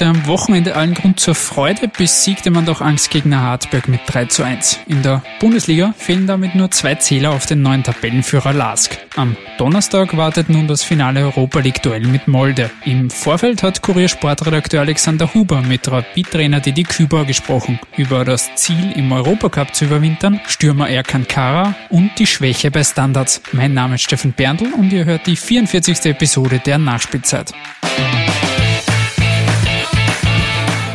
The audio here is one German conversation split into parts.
Hatte am Wochenende allen Grund zur Freude, besiegte man doch Angstgegner Hartberg mit 3 zu 1. In der Bundesliga fehlen damit nur zwei Zähler auf den neuen Tabellenführer Lask. Am Donnerstag wartet nun das finale Europa League Duell mit Molde. Im Vorfeld hat Kuriersportredakteur Alexander Huber mit Rapid-Trainer Didi Küber gesprochen über das Ziel im Europacup zu überwintern, Stürmer Erkan Kara und die Schwäche bei Standards. Mein Name ist Steffen Berndl und ihr hört die 44. Episode der Nachspielzeit.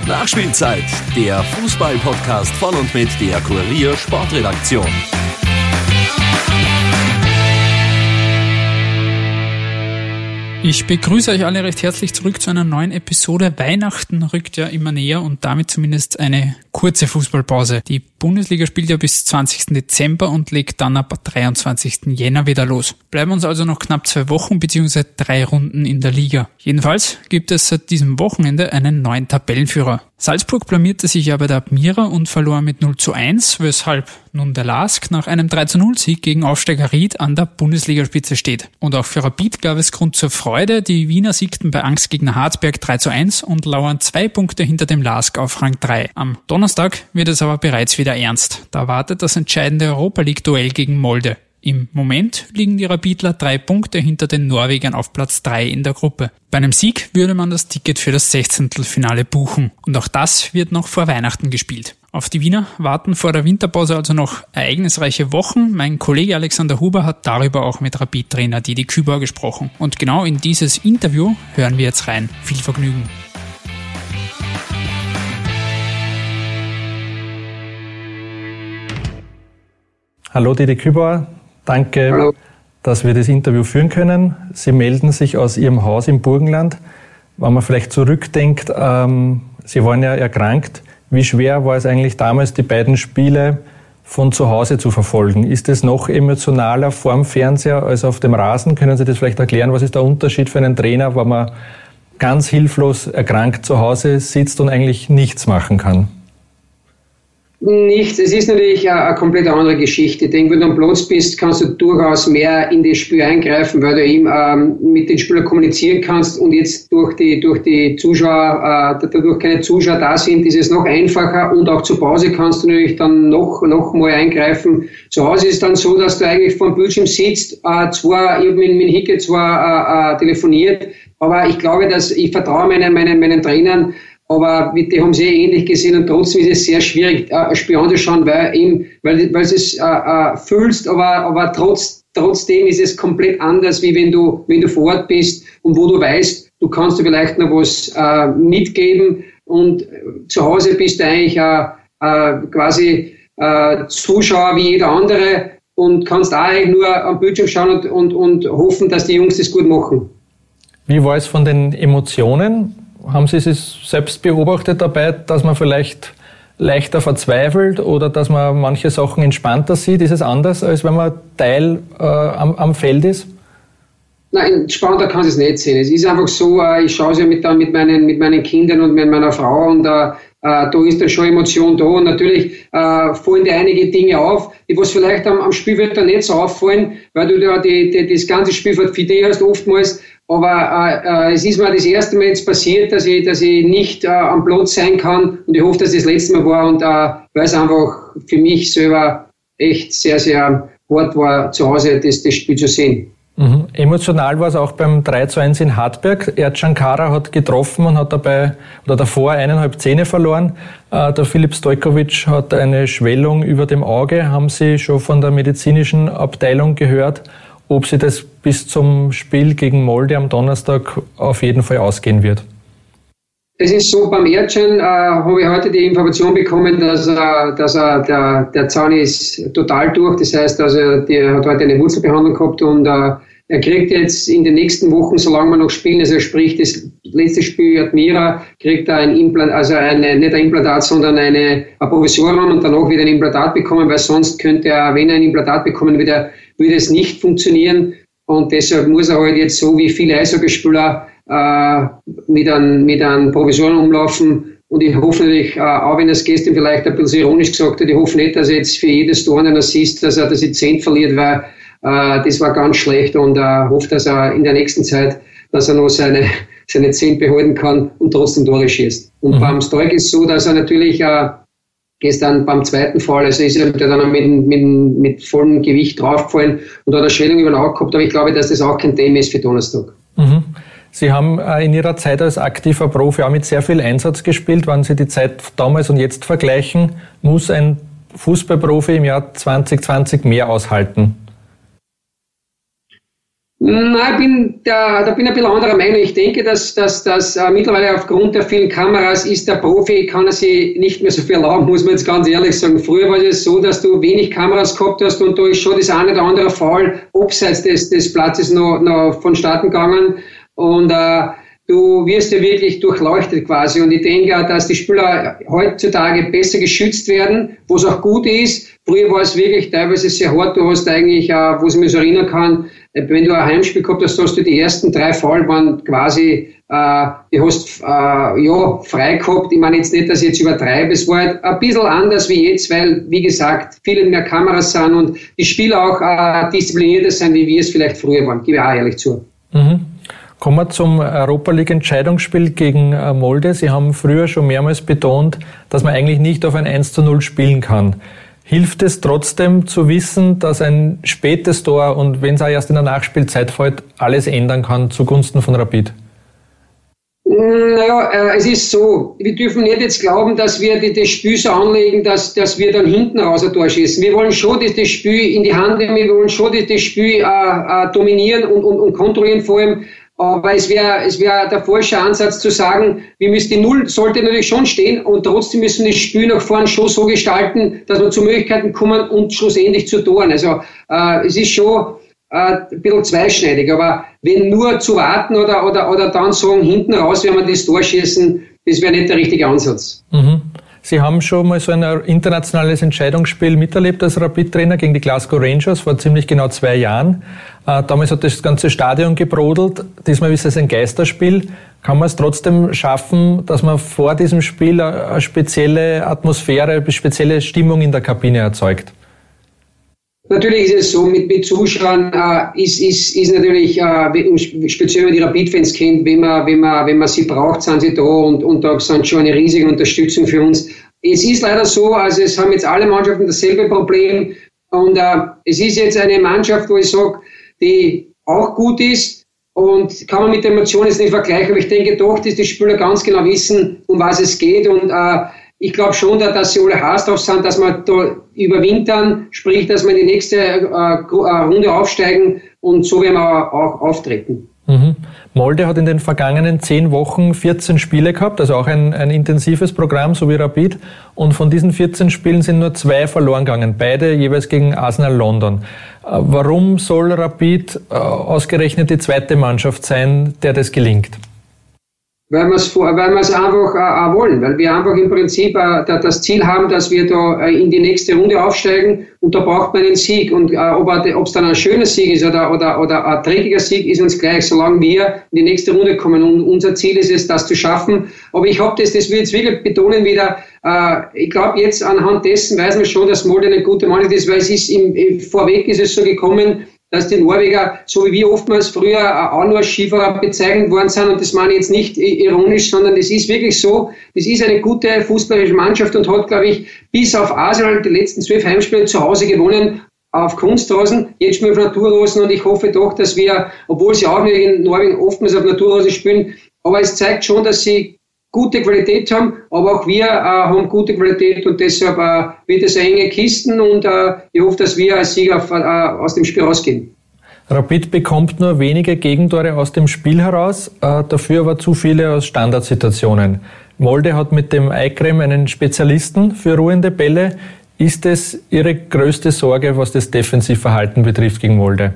Nachspielzeit, der Fußball-Podcast von und mit der Kurier Sportredaktion. Ich begrüße euch alle recht herzlich zurück zu einer neuen Episode. Weihnachten rückt ja immer näher und damit zumindest eine kurze Fußballpause. Die Bundesliga spielt ja bis 20. Dezember und legt dann ab 23. Jänner wieder los. Bleiben uns also noch knapp zwei Wochen bzw. drei Runden in der Liga. Jedenfalls gibt es seit diesem Wochenende einen neuen Tabellenführer. Salzburg blamierte sich ja bei der Admira und verlor mit 0 zu 1, weshalb nun der LASK nach einem 3 zu 0 Sieg gegen Aufsteiger Ried an der Bundesligaspitze steht. Und auch für Rapid gab es Grund zur Freude. Die Wiener siegten bei Angstgegner Harzberg 3 zu 1 und lauern zwei Punkte hinter dem LASK auf Rang 3. Am Donnerstag wird es aber bereits wieder ernst. Da wartet das entscheidende Europa League Duell gegen Molde. Im Moment liegen die Rapidler drei Punkte hinter den Norwegern auf Platz drei in der Gruppe. Bei einem Sieg würde man das Ticket für das Sechzehntelfinale buchen. Und auch das wird noch vor Weihnachten gespielt. Auf die Wiener warten vor der Winterpause also noch ereignisreiche Wochen. Mein Kollege Alexander Huber hat darüber auch mit Rapid-Trainer Didi Küber gesprochen. Und genau in dieses Interview hören wir jetzt rein. Viel Vergnügen. Hallo Didi Küber, danke, Hallo. dass wir das Interview führen können. Sie melden sich aus Ihrem Haus im Burgenland. Wenn man vielleicht zurückdenkt, ähm, Sie waren ja erkrankt. Wie schwer war es eigentlich damals, die beiden Spiele von zu Hause zu verfolgen? Ist es noch emotionaler vorm Fernseher als auf dem Rasen? Können Sie das vielleicht erklären? Was ist der Unterschied für einen Trainer, wenn man ganz hilflos erkrankt zu Hause sitzt und eigentlich nichts machen kann? Nichts. Es ist natürlich eine, eine komplett andere Geschichte. Ich denke, wenn du am Platz bist, kannst du durchaus mehr in das Spiel eingreifen, weil du eben ähm, mit den Spielern kommunizieren kannst und jetzt durch die, durch die Zuschauer, äh, dadurch keine Zuschauer da sind, ist es noch einfacher und auch zur Pause kannst du natürlich dann noch, noch mal eingreifen. Zu Hause ist es dann so, dass du eigentlich vor dem Bildschirm sitzt, äh, zwar, ich habe mit, mit Hicke zwar äh, äh, telefoniert, aber ich glaube, dass ich vertraue meinen, meinen, meinen Trainern, aber die haben sie ähnlich gesehen und trotzdem ist es sehr schwierig, äh, ein Spiel anzuschauen, weil eben, weil, weil du es äh, äh, fühlst, aber, aber trotz, trotzdem ist es komplett anders, wie wenn du, wenn du vor Ort bist und wo du weißt, du kannst dir vielleicht noch was äh, mitgeben und äh, zu Hause bist du eigentlich äh, äh, quasi äh, Zuschauer wie jeder andere und kannst auch eigentlich nur am Bildschirm schauen und, und, und hoffen, dass die Jungs das gut machen. Wie war es von den Emotionen? Haben Sie es selbst beobachtet dabei, dass man vielleicht leichter verzweifelt oder dass man manche Sachen entspannter sieht? Ist es anders, als wenn man Teil äh, am, am, Feld ist? Nein, entspannter kann es nicht sehen. Es ist einfach so, äh, ich schaue es ja mit, mit, meinen, mit meinen Kindern und mit meiner Frau und äh, äh, da ist dann schon Emotion da und natürlich äh, fallen dir einige Dinge auf, die was vielleicht am, am Spielfeld dann nicht so auffallen, weil du da die, die, das ganze Spielfeld für dich hast oftmals aber äh, äh, es ist mir das erste Mal jetzt passiert, dass ich, dass ich nicht äh, am Platz sein kann. Und ich hoffe, dass das, das letzte Mal war. Und äh, weil es einfach für mich selber echt sehr, sehr hart war, zu Hause das, das Spiel zu sehen. Mhm. Emotional war es auch beim 3 zu 1 in Hartberg. Erdcan Kara hat getroffen und hat dabei oder davor eineinhalb Zähne verloren. Äh, der Filip Stojkovic hat eine Schwellung über dem Auge. Haben Sie schon von der medizinischen Abteilung gehört? Ob sie das bis zum Spiel gegen Molde am Donnerstag auf jeden Fall ausgehen wird. Es ist so, beim Erdschein äh, habe ich heute die Information bekommen, dass, äh, dass äh, der, der Zahn ist total durch. Das heißt, also, der hat heute eine Wurzelbehandlung gehabt und äh, er kriegt jetzt in den nächsten Wochen, solange wir noch spielen, also sprich das letzte Spiel Admira, kriegt er ein Implantat, also eine, nicht ein Implantat, sondern eine, ein Provisorium und danach wieder ein Implantat bekommen, weil sonst könnte er, wenn er ein Implantat bekommen würde, würde es nicht funktionieren. Und deshalb muss er halt jetzt so wie viele Eishockeyspieler äh, mit einem mit einem Provisorium umlaufen Und ich hoffe natürlich, äh, auch wenn er es gestern vielleicht ein bisschen ironisch gesagt hat, ich hoffe nicht, dass er jetzt für jedes Tor einen Assist, dass er das 10 verliert, weil das war ganz schlecht und äh, hoffe, dass er in der nächsten Zeit, dass er noch seine, seine 10 behalten kann und trotzdem Tore schießt. Und mhm. beim Stoik ist so, dass er natürlich äh, gestern beim zweiten Fall, also ist er dann mit, mit, mit vollem Gewicht draufgefallen und hat eine Schwellung über den Auge gehabt, aber ich glaube, dass das auch kein Thema ist für Donnerstag. Mhm. Sie haben äh, in Ihrer Zeit als aktiver Profi auch mit sehr viel Einsatz gespielt. Wenn Sie die Zeit damals und jetzt vergleichen, muss ein Fußballprofi im Jahr 2020 mehr aushalten? Nein, ich bin da, da bin ich ein bisschen anderer Meinung. Ich denke, dass, dass, dass äh, mittlerweile aufgrund der vielen Kameras ist der Profi, kann er sich nicht mehr so viel erlauben, muss man jetzt ganz ehrlich sagen. Früher war es so, dass du wenig Kameras gehabt hast und da ist schon das eine oder andere Fall abseits des, des Platzes noch, noch vonstatten gegangen. Und äh, du wirst ja wirklich durchleuchtet quasi. Und ich denke, dass die Spieler heutzutage besser geschützt werden, was auch gut ist. Früher war es wirklich teilweise sehr hart. Du hast eigentlich, wo ich mich so erinnern kann, wenn du ein Heimspiel gehabt hast, hast du die ersten drei Fall waren quasi, äh, du hast äh, ja frei gehabt. Ich meine jetzt nicht, dass ich jetzt übertreibe. Es war halt ein bisschen anders wie jetzt, weil, wie gesagt, viele mehr Kameras sind und die Spieler auch äh, disziplinierter sind, wie wir es vielleicht früher waren. Gebe ich auch ehrlich zu. Mhm. Kommen wir zum Europa League Entscheidungsspiel gegen äh, Molde. Sie haben früher schon mehrmals betont, dass man eigentlich nicht auf ein 1 zu 0 spielen kann. Hilft es trotzdem zu wissen, dass ein spätes Tor und wenn es auch erst in der Nachspielzeit fällt, alles ändern kann zugunsten von Rapid? Naja, äh, es ist so, wir dürfen nicht jetzt glauben, dass wir das Spiel so anlegen, dass, dass wir dann hinten raus ein Tor schießen. Wir wollen schon das, Spiel in die Hand nehmen, wir wollen schon das, das Spiel äh, äh, dominieren und, und, und kontrollieren, vor allem aber es wäre es wäre der falsche Ansatz zu sagen, wir müssen die Null sollte natürlich schon stehen und trotzdem müssen wir das Spiel nach vorne schon so gestalten, dass wir zu Möglichkeiten kommen und schlussendlich zu Toren. Also äh, es ist schon äh, ein bisschen zweischneidig, aber wenn nur zu warten oder, oder, oder dann sagen, hinten raus, wenn wir das Tor schießen, das wäre nicht der richtige Ansatz. Mhm. Sie haben schon mal so ein internationales Entscheidungsspiel miterlebt als Rapid-Trainer gegen die Glasgow Rangers vor ziemlich genau zwei Jahren. Äh, damals hat das ganze Stadion gebrodelt. Diesmal ist es ein Geisterspiel. Kann man es trotzdem schaffen, dass man vor diesem Spiel eine spezielle Atmosphäre, eine spezielle Stimmung in der Kabine erzeugt? Natürlich ist es so, mit, mit Zuschauern äh, ist, ist, ist natürlich, äh, speziell wenn die Rapid-Fans kennt, wenn man, wenn, man, wenn man sie braucht, sind sie da und, und da sind schon eine riesige Unterstützung für uns. Es ist leider so, also es haben jetzt alle Mannschaften dasselbe Problem und äh, es ist jetzt eine Mannschaft, wo ich sage, die auch gut ist und kann man mit der Emotion jetzt nicht vergleichen, aber ich denke doch, dass die Spieler ganz genau wissen, um was es geht und äh, ich glaube schon, dass sie alle heiß drauf sind, dass wir da überwintern, sprich, dass wir in die nächste äh, äh, Runde aufsteigen und so werden wir auch auftreten. Mhm. Molde hat in den vergangenen zehn Wochen 14 Spiele gehabt, also auch ein, ein intensives Programm, so wie Rapid. Und von diesen 14 Spielen sind nur zwei verloren gegangen, beide jeweils gegen Arsenal London. Äh, warum soll Rapid ausgerechnet die zweite Mannschaft sein, der das gelingt? Weil wir es weil wir es einfach äh, äh, wollen, weil wir einfach im Prinzip äh, das Ziel haben, dass wir da äh, in die nächste Runde aufsteigen und da braucht man einen Sieg und äh, ob es dann ein schöner Sieg ist oder, oder, oder ein dreckiger Sieg, ist uns gleich, solange wir in die nächste Runde kommen und unser Ziel ist es, das zu schaffen. Aber ich habe das, das will jetzt wirklich betonen wieder, äh, ich glaube jetzt anhand dessen weiß man schon, dass Molde eine gute Mannschaft ist, weil es ist im, im Vorweg ist es so gekommen, dass die Norweger, so wie wir oftmals früher auch nur Skifahrer bezeichnet worden sind, und das meine ich jetzt nicht ironisch, sondern es ist wirklich so, das ist eine gute fußballische Mannschaft und hat, glaube ich, bis auf Arsenal die letzten zwölf Heimspiele zu Hause gewonnen, auf Kunstrasen, jetzt spielen wir auf Naturrosen und ich hoffe doch, dass wir, obwohl sie auch in Norwegen oftmals auf Naturrosen spielen, aber es zeigt schon, dass sie gute Qualität haben, aber auch wir äh, haben gute Qualität und deshalb äh, wird es eine enge Kisten und äh, ich hoffe, dass wir als Sieger äh, aus dem Spiel rausgehen. Rapid bekommt nur wenige Gegentore aus dem Spiel heraus, äh, dafür aber zu viele aus Standardsituationen. Molde hat mit dem Eikrem einen Spezialisten für ruhende Bälle. Ist es Ihre größte Sorge, was das Defensivverhalten betrifft gegen Molde?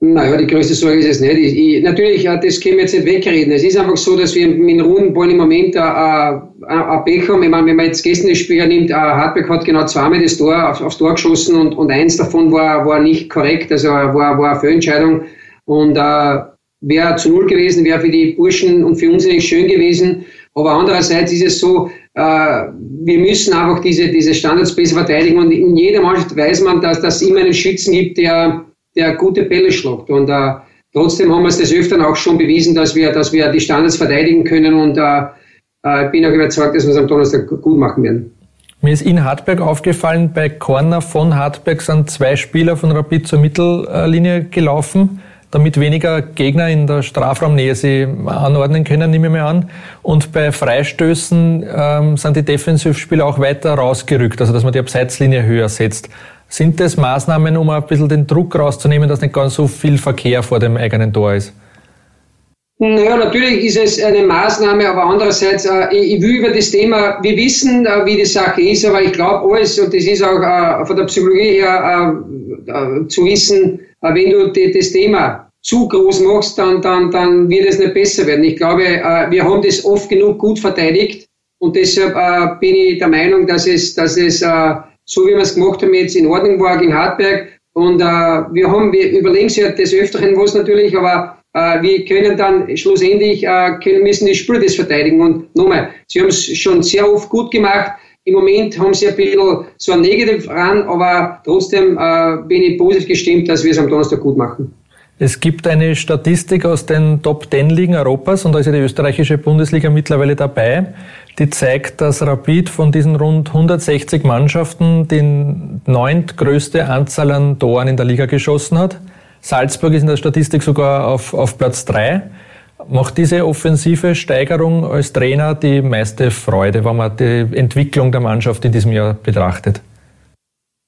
Naja, die größte Sorge ist es nicht. Ich, ich, natürlich, das können wir jetzt nicht wegreden. Es ist einfach so, dass wir mit Rudenballen im Moment ein Pech haben. Ich meine, wenn man jetzt gestern das Spiel nimmt, Hartberg hat genau zweimal das Tor auf, aufs Tor geschossen und, und eins davon war, war nicht korrekt, also war, war eine Fehlentscheidung. Und äh, wäre zu null gewesen, wäre für die Burschen und für uns nicht schön gewesen. Aber andererseits ist es so, äh, wir müssen einfach diese, diese Standards besser verteidigen und in jeder Mannschaft weiß man, dass es immer einen Schützen gibt, der, der gute Bälle schlagt. Und äh, trotzdem haben wir es des Öfteren auch schon bewiesen, dass wir, dass wir die Standards verteidigen können und äh, äh, bin auch überzeugt, dass wir es am Donnerstag gut machen werden. Mir ist in Hartberg aufgefallen, bei Corner von Hartberg sind zwei Spieler von Rapid zur Mittellinie gelaufen damit weniger Gegner in der Strafraumnähe sie anordnen können, nehme ich mir an. Und bei Freistößen ähm, sind die Defensivspieler auch weiter rausgerückt, also dass man die Abseitslinie höher setzt. Sind das Maßnahmen, um ein bisschen den Druck rauszunehmen, dass nicht ganz so viel Verkehr vor dem eigenen Tor ist? Naja, natürlich ist es eine Maßnahme, aber andererseits, äh, ich, will über das Thema, wir wissen, äh, wie die Sache ist, aber ich glaube alles, und das ist auch äh, von der Psychologie her äh, äh, zu wissen, äh, wenn du die, das Thema zu groß machst, dann, dann, dann wird es nicht besser werden. Ich glaube, äh, wir haben das oft genug gut verteidigt und deshalb äh, bin ich der Meinung, dass es, dass es äh, so wie wir es gemacht haben, jetzt in Ordnung war gegen Hartberg. Und wir haben, wir überlegen sich ja des Öfteren was natürlich, aber wir können dann schlussendlich, können, müssen die Spieler das verteidigen. Und nochmal, sie haben es schon sehr oft gut gemacht. Im Moment haben sie ein bisschen so ein Negativ ran, aber trotzdem bin ich positiv gestimmt, dass wir es am Donnerstag gut machen. Es gibt eine Statistik aus den Top 10 Ligen Europas und da ist ja die österreichische Bundesliga mittlerweile dabei, die zeigt, dass Rapid von diesen rund 160 Mannschaften die neuntgrößte Anzahl an Toren in der Liga geschossen hat. Salzburg ist in der Statistik sogar auf, auf Platz 3. Macht diese offensive Steigerung als Trainer die meiste Freude, wenn man die Entwicklung der Mannschaft in diesem Jahr betrachtet?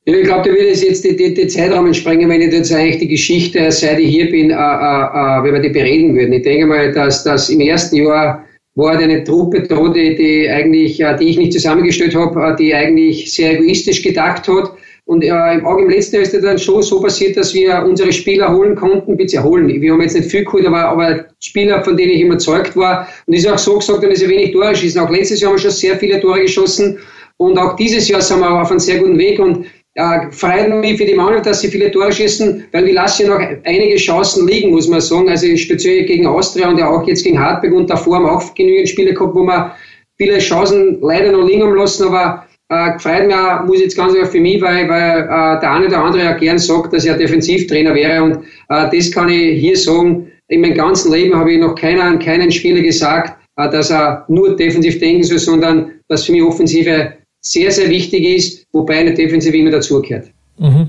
Ich glaube, da würde es jetzt die, die, die Zeitrahmen sprengen, wenn ich jetzt eigentlich die Geschichte, seit ich hier bin, äh, äh, äh, wenn wir die bereden würden. Ich denke mal, dass das im ersten Jahr war eine Truppe da, die, die eigentlich, äh, die ich nicht zusammengestellt habe, äh, die eigentlich sehr egoistisch gedacht hat. Und äh, im letzten Jahr ist es dann schon so passiert, dass wir unsere Spieler holen konnten, bitte holen. Wir haben jetzt nicht viel geholt, aber, aber Spieler, von denen ich überzeugt war. Und ist auch so gesagt, dass sie wenig Tore schießen. Auch letztes Jahr haben wir schon sehr viele Tore geschossen. Und auch dieses Jahr sind wir auf einem sehr guten Weg. Und äh, freut mich für die Mannschaft, dass sie viele Tore schießen, weil wir lassen ja noch einige Chancen liegen, muss man sagen. Also speziell gegen Austria und ja auch jetzt gegen Hartberg und davor haben auch genügend Spiele gehabt, wo wir viele Chancen leider noch liegen haben lassen, aber äh, freut mich auch, muss jetzt ganz einfach für mich, weil, weil äh, der eine oder andere ja gern sagt, dass er Defensivtrainer wäre und äh, das kann ich hier sagen. In meinem ganzen Leben habe ich noch keiner, keinen Spieler gesagt, äh, dass er nur defensiv denken soll, sondern dass für mich Offensive sehr, sehr wichtig ist, wobei eine Defensive immer dazugehört. Mhm.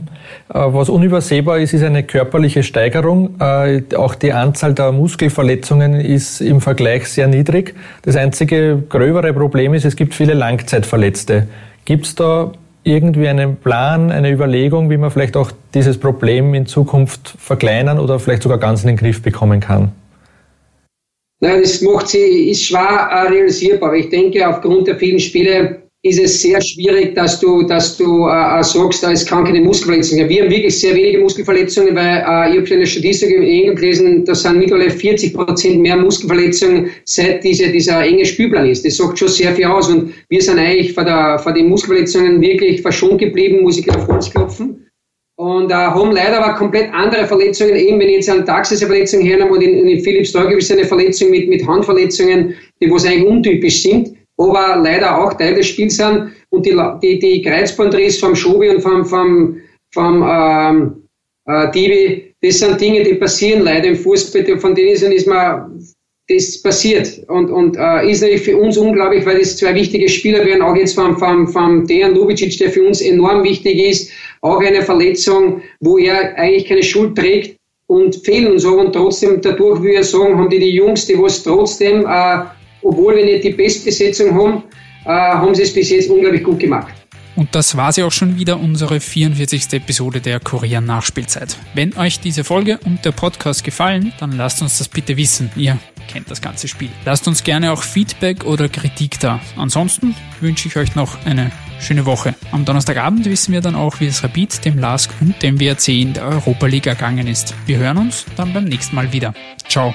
Äh, was unübersehbar ist, ist eine körperliche Steigerung. Äh, auch die Anzahl der Muskelverletzungen ist im Vergleich sehr niedrig. Das einzige gröbere Problem ist, es gibt viele Langzeitverletzte. Gibt es da irgendwie einen Plan, eine Überlegung, wie man vielleicht auch dieses Problem in Zukunft verkleinern oder vielleicht sogar ganz in den Griff bekommen kann? Nein, das macht sie, ist schwer äh, realisierbar, ich denke, aufgrund der vielen Spiele ist es sehr schwierig, dass du, dass du äh, äh sagst, ist kann keine Muskelverletzungen. Wir haben wirklich sehr wenige Muskelverletzungen, weil äh, ich habe schon eine Statistik gelesen, da sind mittlerweile 40 Prozent mehr Muskelverletzungen, seit diese, dieser enge Spielplan ist. Das sagt schon sehr viel aus und wir sind eigentlich vor, der, vor den Muskelverletzungen wirklich verschont geblieben, muss ich auf uns klopfen. Und äh, haben leider aber komplett andere Verletzungen, eben wenn ich jetzt eine Taxis-Verletzung hernehme und in, in Philips es eine Verletzung mit, mit Handverletzungen, die was eigentlich untypisch sind aber leider auch Teil des Spiels sind. Und die, die, die Kreuzbandriss vom Schobi und vom, vom, vom ähm, äh, Divi, das sind Dinge, die passieren leider im Fußball. Von denen ist man, das passiert. Und, und äh, ist natürlich für uns unglaublich, weil das zwei wichtige Spieler werden, auch jetzt vom, vom, vom Dejan Lubicic, der für uns enorm wichtig ist. Auch eine Verletzung, wo er eigentlich keine Schuld trägt und fehlen und so. Und trotzdem, dadurch, wie wir sagen, haben die die Jungs, die was trotzdem äh, obwohl wir nicht die Bestbesetzung haben, äh, haben sie es bis jetzt unglaublich gut gemacht. Und das war sie auch schon wieder, unsere 44. Episode der Kurier Nachspielzeit. Wenn euch diese Folge und der Podcast gefallen, dann lasst uns das bitte wissen. Ihr kennt das ganze Spiel. Lasst uns gerne auch Feedback oder Kritik da. Ansonsten wünsche ich euch noch eine schöne Woche. Am Donnerstagabend wissen wir dann auch, wie es Rapid, dem LASK und dem WRC in der Europa League ergangen ist. Wir hören uns dann beim nächsten Mal wieder. Ciao.